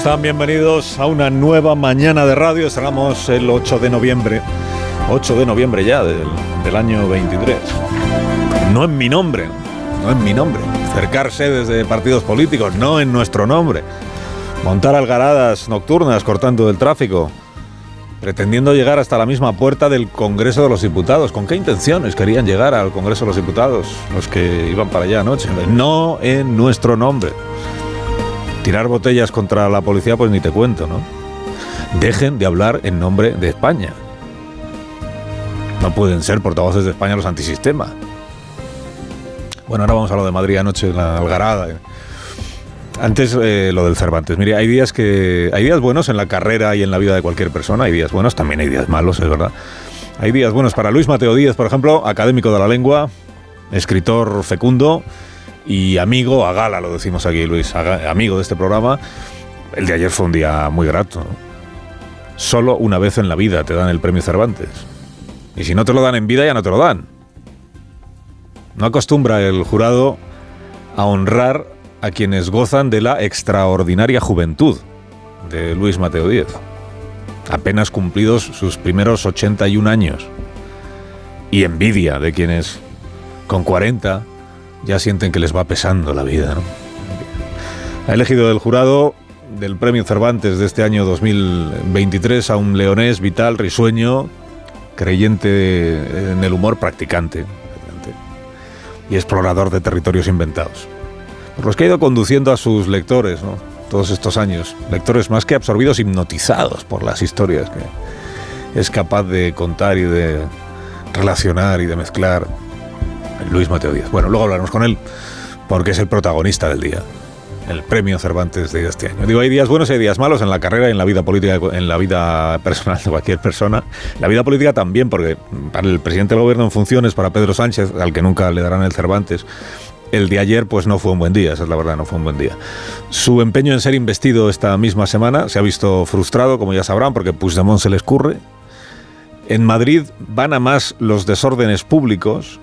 Están? Bienvenidos a una nueva mañana de radio. Estamos el 8 de noviembre. 8 de noviembre ya del, del año 23. No en mi nombre, no en mi nombre. Cercarse desde partidos políticos, no en nuestro nombre. Montar algaradas nocturnas cortando el tráfico. Pretendiendo llegar hasta la misma puerta del Congreso de los Diputados. ¿Con qué intenciones querían llegar al Congreso de los Diputados los que iban para allá anoche? No en nuestro nombre. Tirar botellas contra la policía, pues ni te cuento, ¿no? Dejen de hablar en nombre de España. No pueden ser portavoces de España los antisistema. Bueno, ahora vamos a lo de Madrid anoche, la algarada. Antes eh, lo del Cervantes. Mire, hay días que hay días buenos en la carrera y en la vida de cualquier persona. Hay días buenos, también hay días malos, es verdad. Hay días buenos para Luis Mateo Díez, por ejemplo, académico de la lengua, escritor fecundo y amigo a gala, lo decimos aquí, Luis, amigo de este programa. El de ayer fue un día muy grato. Solo una vez en la vida te dan el premio Cervantes. Y si no te lo dan en vida, ya no te lo dan. No acostumbra el jurado a honrar a quienes gozan de la extraordinaria juventud de Luis Mateo Díez. Apenas cumplidos sus primeros 81 años. Y envidia de quienes con 40 ya sienten que les va pesando la vida. Ha elegido el jurado del Premio Cervantes de este año 2023 a un leonés vital, risueño, creyente en el humor, practicante y explorador de territorios inventados. Por los que ha ido conduciendo a sus lectores, ¿no? Todos estos años. Lectores más que absorbidos, hipnotizados por las historias que es capaz de contar y de relacionar y de mezclar Luis Mateo Díaz. Bueno, luego hablaremos con él porque es el protagonista del día. El premio Cervantes de este año. Digo, hay días buenos y hay días malos en la carrera y en la vida política, en la vida personal de cualquier persona. La vida política también, porque para el presidente del gobierno en funciones, para Pedro Sánchez, al que nunca le darán el Cervantes, el de ayer pues no fue un buen día, esa es la verdad, no fue un buen día. Su empeño en ser investido esta misma semana se ha visto frustrado, como ya sabrán, porque Puigdemont se le escurre. En Madrid van a más los desórdenes públicos,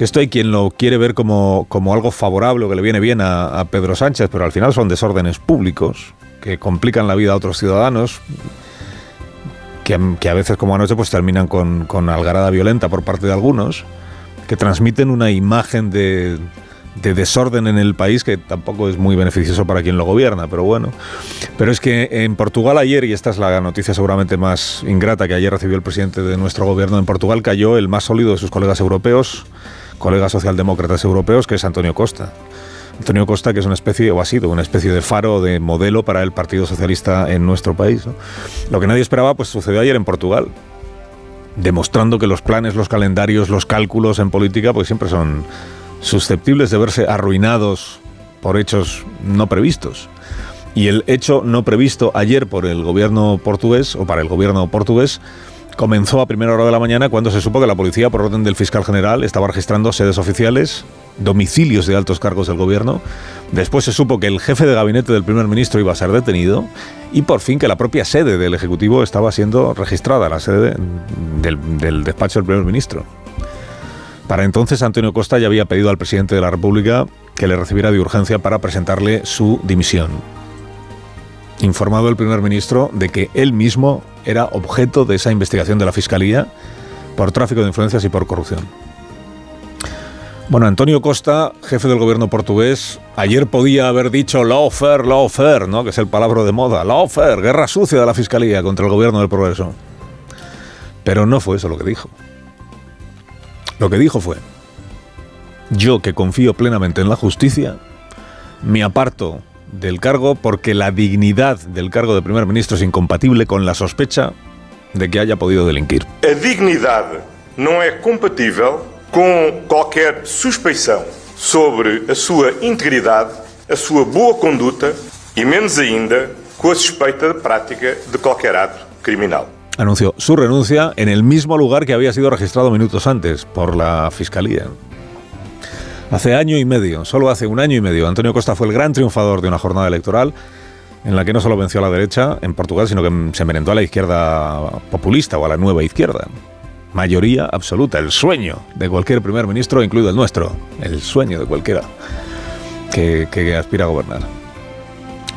que esto hay quien lo quiere ver como, como algo favorable o que le viene bien a, a Pedro Sánchez, pero al final son desórdenes públicos que complican la vida a otros ciudadanos, que, a veces como anoche pues terminan con, con algarada violenta por parte de algunos, que transmiten una imagen de, de desorden en el país que tampoco es muy beneficioso para quien lo gobierna, pero bueno. Pero es que en Portugal ayer, y esta es la noticia seguramente más ingrata que ayer recibió el presidente de nuestro gobierno, en Portugal cayó el más sólido de sus colegas europeos, colegas socialdemócratas europeos, que es Antonio Costa. Antonio Costa, que es una especie, o ha sido una especie de faro, de modelo para el Partido Socialista en nuestro país. Lo que nadie esperaba, pues sucedió ayer en Portugal demostrando que los planes, los calendarios, los cálculos en política pues siempre son susceptibles de verse arruinados por hechos no previstos. Y el hecho no previsto ayer por el gobierno portugués o para el gobierno portugués comenzó a primera hora de la mañana cuando se supo que la policía, por orden del fiscal general, estaba registrando sedes oficiales, domicilios de altos cargos del gobierno. Después se supo que el jefe de gabinete del primer ministro iba a ser detenido y por fin que la propia sede del Ejecutivo estaba siendo registrada, la sede del, despacho del primer ministro. Para entonces Antonio Costa ya había pedido al presidente de la República que le recibiera de urgencia para presentarle su dimisión. Informado el primer ministro de que él mismo era objeto de esa investigación de la Fiscalía por tráfico de influencias y por corrupción. Bueno, Antonio Costa, jefe del gobierno portugués, ayer podía haber dicho lawfare, lawfare, ¿no? que es el palabra de moda, lawfare, guerra sucia de la Fiscalía contra el gobierno del progreso. Pero no fue eso lo que dijo. Lo que dijo fue, yo que confío plenamente en la justicia, me aparto del cargo porque la dignidad del cargo de primer ministro es incompatible con la sospecha de que haya podido delinquir. A dignidade não é compatível com qualquer suspeição sobre a sua integridade, a sua boa conduta e, menos ainda, com a suspeita de prática de qualquer ato criminal. Anunció su renuncia en el mismo lugar que había sido registrado minutos antes por la Fiscalía. Hace año y medio, solo hace un año y medio, Antonio Costa fue el gran triunfador de una jornada electoral en la que no solo venció a la derecha en Portugal, sino que se merendó a la izquierda populista o a la nueva izquierda. Mayoría absoluta, el sueño de cualquier primer ministro, incluido el nuestro, el sueño de cualquiera que, aspira a gobernar.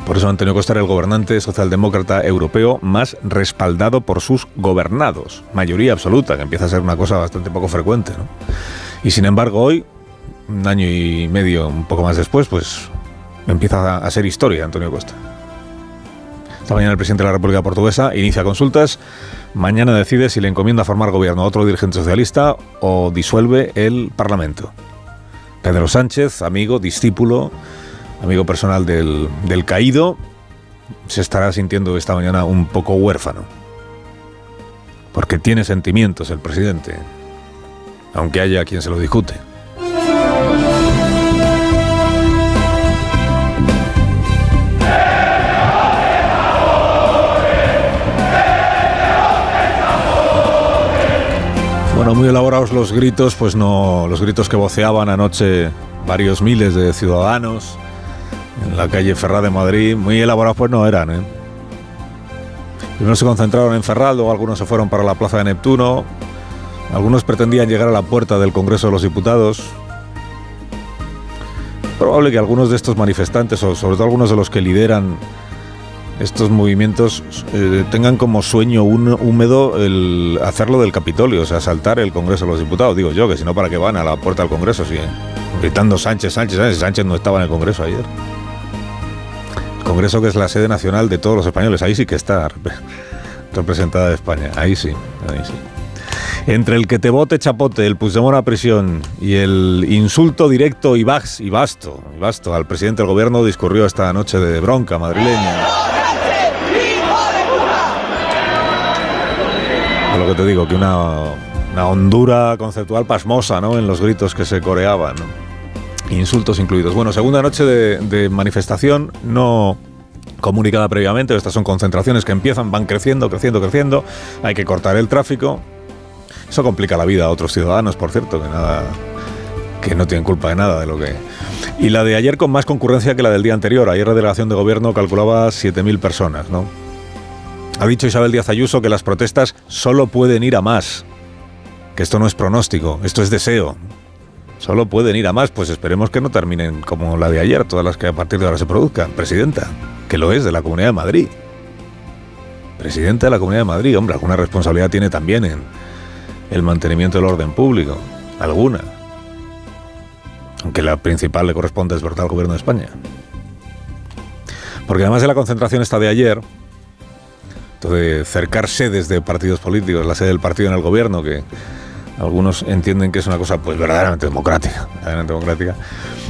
Por eso Antonio Costa era el gobernante socialdemócrata europeo más respaldado por sus gobernados. Mayoría absoluta, que empieza a ser una cosa bastante poco frecuente. Y sin embargo hoy, un año y medio, un poco más después, pues empieza a ser historia Antonio Costa. Esta mañana el presidente de la República Portuguesa inicia consultas. Mañana decide si le encomienda formar gobierno a otro dirigente socialista o disuelve el Parlamento. Pedro Sánchez, amigo, discípulo, amigo personal del, caído, se estará sintiendo esta mañana un poco huérfano. Porque tiene sentimientos el presidente, aunque haya quien se lo discute. Bueno, muy elaborados los gritos, pues no, los gritos que voceaban anoche varios miles de ciudadanos en la calle Ferrá de Madrid, muy elaborados pues no eran. ¿eh? Primero se concentraron en Ferral, luego algunos se fueron para la Plaza de Neptuno, algunos pretendían llegar a la puerta del Congreso de los Diputados. Probable que algunos de estos manifestantes, o sobre todo algunos de los que lideran estos movimientos eh, tengan como sueño un, húmedo el hacerlo del Capitolio, o sea, saltar el Congreso de los Diputados. Digo yo, que si no, ¿para qué van a la puerta del Congreso? Sí, gritando Sánchez, Sánchez, Sánchez. Sánchez no estaba en el Congreso ayer. El Congreso que es la sede nacional de todos los españoles, ahí sí que está representada de España, ahí sí, ahí sí. Entre el que te bote chapote, el Puigdemont a prisión y el insulto directo y, vax, y vasto al presidente del gobierno discurrió esta noche de bronca madrileña. Lo que te digo, que una, una hondura conceptual pasmosa ¿no? en los gritos que se coreaban. Insultos incluidos. Bueno, segunda noche de, de manifestación, no comunicada previamente. Estas son concentraciones que empiezan, van creciendo, creciendo, creciendo. Hay que cortar el tráfico. Eso complica la vida a otros ciudadanos, por cierto, que nada que no tienen culpa de nada de lo que... Y la de ayer con más concurrencia que la del día anterior. Ayer la delegación de gobierno calculaba 7.000 personas, ¿no? Ha dicho Isabel Díaz Ayuso que las protestas solo pueden ir a más. Que esto no es pronóstico, esto es deseo. Solo pueden ir a más, pues esperemos que no terminen como la de ayer, todas las que a partir de ahora se produzcan. Presidenta, que lo es de la Comunidad de Madrid. Presidenta de la Comunidad de Madrid, hombre, alguna responsabilidad tiene también en el mantenimiento del orden público. Alguna. Aunque la principal le corresponde es verdad al Gobierno de España. Porque además de la concentración esta de ayer, de cercar sedes de partidos políticos, la sede del partido en el gobierno, que algunos entienden que es una cosa pues verdaderamente democrática, democrática.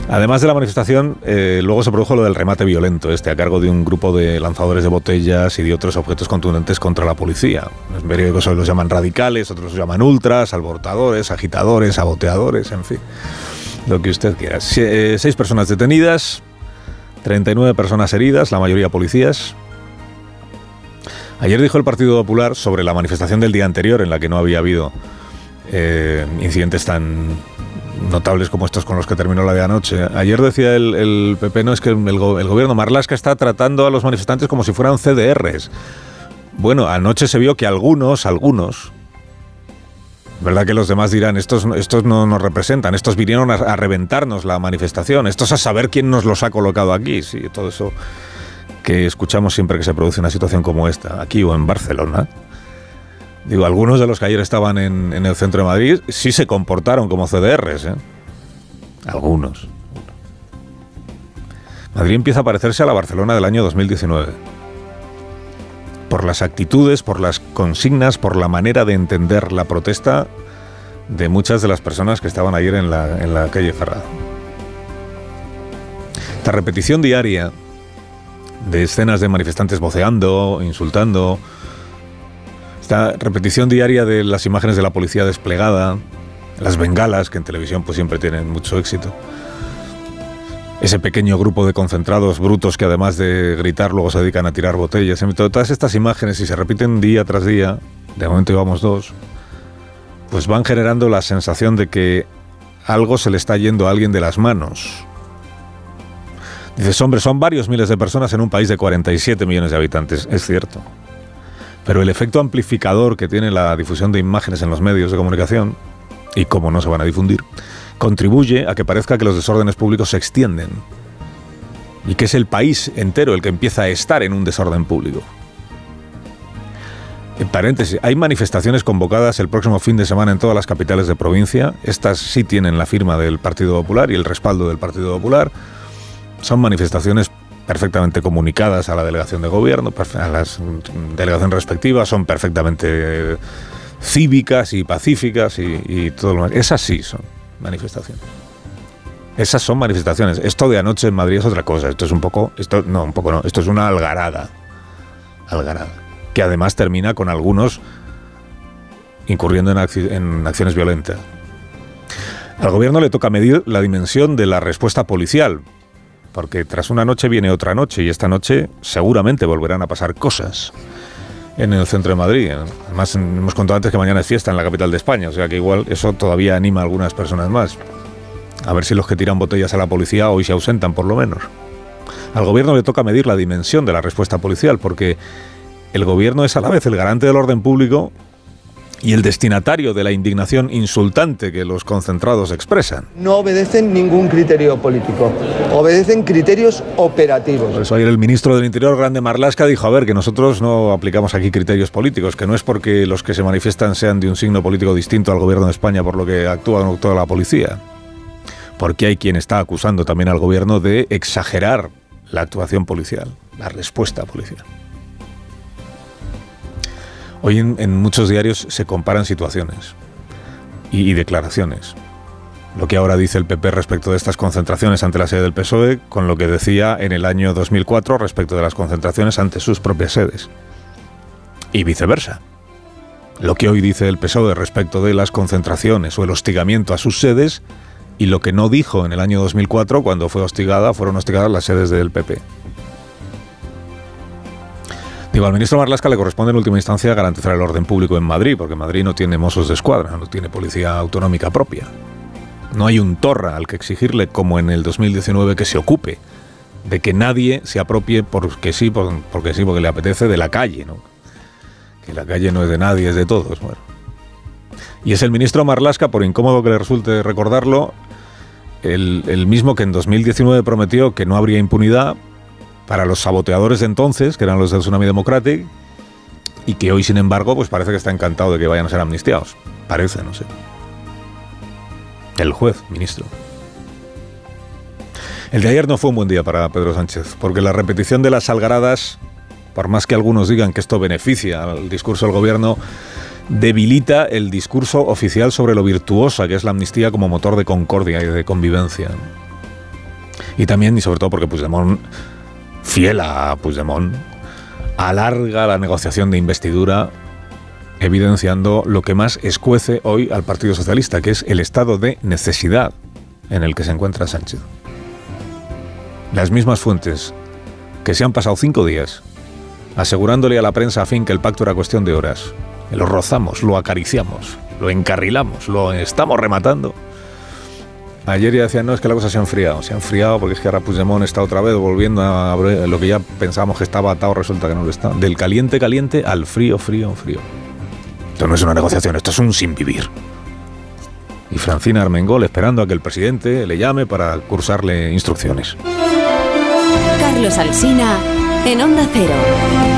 Además de la manifestación, eh, luego se produjo lo del remate violento, este a cargo de un grupo de lanzadores de botellas y de otros objetos contundentes contra la policía. Los periódicos los llaman radicales, otros los llaman ultras, alborotadores, agitadores, saboteadores, en fin, lo que usted quiera. Eh, seis personas detenidas, 39 personas heridas, la mayoría policías. Ayer dijo el Partido Popular sobre la manifestación del día anterior, en la que no había habido eh, incidentes tan notables como estos con los que terminó la de anoche. Ayer decía el, PP, no, es que el, gobierno Marlasca está tratando a los manifestantes como si fueran CDRs. Bueno, anoche se vio que algunos, algunos, ¿verdad que los demás dirán, estos, estos no nos representan, estos vinieron a, a reventarnos la manifestación, estos a saber quién nos los ha colocado aquí? Sí, todo eso que escuchamos siempre que se produce una situación como esta, aquí o en Barcelona. Digo, algunos de los que ayer estaban en, el centro de Madrid sí se comportaron como CDRs, ¿eh? Algunos. Madrid empieza a parecerse a la Barcelona del año 2019. Por las actitudes, por las consignas, por la manera de entender la protesta de muchas de las personas que estaban ayer en la, en la calle Ferrada. Esta repetición diaria de escenas de manifestantes voceando, insultando. Esta repetición diaria de las imágenes de la policía desplegada, las bengalas, que en televisión pues siempre tienen mucho éxito. ese pequeño grupo de concentrados brutos que además de gritar luego se dedican a tirar botellas. Todas estas imágenes, si se repiten día tras día, de momento llevamos dos, pues van generando la sensación de que algo se le está yendo a alguien de las manos. Dices, hombre, son varios miles de personas en un país de 47 millones de habitantes, es cierto. Pero el efecto amplificador que tiene la difusión de imágenes en los medios de comunicación, y cómo no se van a difundir, contribuye a que parezca que los desórdenes públicos se extienden y que es el país entero el que empieza a estar en un desorden público. En paréntesis, hay manifestaciones convocadas el próximo fin de semana en todas las capitales de provincia. Estas sí tienen la firma del Partido Popular y el respaldo del Partido Popular. Son manifestaciones perfectamente comunicadas a la delegación de gobierno, a las delegaciones respectivas, son perfectamente cívicas y pacíficas y, todo lo demás. Esas sí son manifestaciones. Esas son manifestaciones. Esto de anoche en Madrid es otra cosa. Esto es un poco, esto no, un poco no. Esto es una algarada, algarada, que además termina con algunos incurriendo en, en acciones violentas. Al gobierno le toca medir la dimensión de la respuesta policial, porque tras una noche viene otra noche y esta noche seguramente volverán a pasar cosas en el centro de Madrid. Además, hemos contado antes que mañana es fiesta en la capital de España, o sea que igual eso todavía anima a algunas personas más. A ver si los que tiran botellas a la policía hoy se ausentan, por lo menos. Al gobierno le toca medir la dimensión de la respuesta policial, porque el gobierno es a la vez el garante del orden público y el destinatario de la indignación insultante que los concentrados expresan. No obedecen ningún criterio político, obedecen criterios operativos. Por eso ayer el ministro del Interior, Grande Marlasca, dijo, a ver, que nosotros no aplicamos aquí criterios políticos, que no es porque los que se manifiestan sean de un signo político distinto al gobierno de España por lo que actúa toda la policía. Porque hay quien está acusando también al gobierno de exagerar la actuación policial, la respuesta policial. Hoy en, muchos diarios se comparan situaciones y, declaraciones. Lo que ahora dice el PP respecto de estas concentraciones ante la sede del PSOE con lo que decía en el año 2004 respecto de las concentraciones ante sus propias sedes. Y viceversa. Lo que hoy dice el PSOE respecto de las concentraciones o el hostigamiento a sus sedes y lo que no dijo en el año 2004 cuando fue hostigada, fueron hostigadas las sedes del PP. Digo, al ministro Marlasca le corresponde en última instancia garantizar el orden público en Madrid, porque Madrid no tiene mozos de escuadra, no tiene policía autonómica propia. No hay un torra al que exigirle, como en el 2019, que se ocupe de que nadie se apropie porque sí, porque sí, porque le apetece de la calle, ¿no? Que la calle no es de nadie, es de todos. Bueno. Y es el ministro Marlasca, por incómodo que le resulte recordarlo, el, el mismo que en 2019 prometió que no habría impunidad para los saboteadores de entonces, que eran los del Tsunami Democratic, y que hoy, sin embargo, pues parece que está encantado de que vayan a ser amnistiados. Parece, no sé. El juez, ministro. El de ayer no fue un buen día para Pedro Sánchez, porque la repetición de las algaradas, por más que algunos digan que esto beneficia al discurso del gobierno, debilita el discurso oficial sobre lo virtuosa que es la amnistía como motor de concordia y de convivencia. Y también, y sobre todo, porque Puigdemont fiel a Puigdemont, alarga la negociación de investidura evidenciando lo que más escuece hoy al Partido Socialista, que es el estado de necesidad en el que se encuentra Sánchez. Las mismas fuentes que se han pasado cinco días asegurándole a la prensa a fin que el pacto era cuestión de horas. Lo rozamos, lo acariciamos, lo encarrilamos, lo estamos rematando Ayer ya decían, no, es que la cosa se ha enfriado. Se ha enfriado porque es que ahora Puigdemont está otra vez volviendo a lo que ya pensábamos que estaba atado, resulta que no lo está. Del caliente, caliente al frío, frío, frío. Esto no es una negociación, esto es un sin vivir. Y Francina Armengol esperando a que el presidente le llame para cursarle instrucciones. Carlos Alsina en Onda Cero.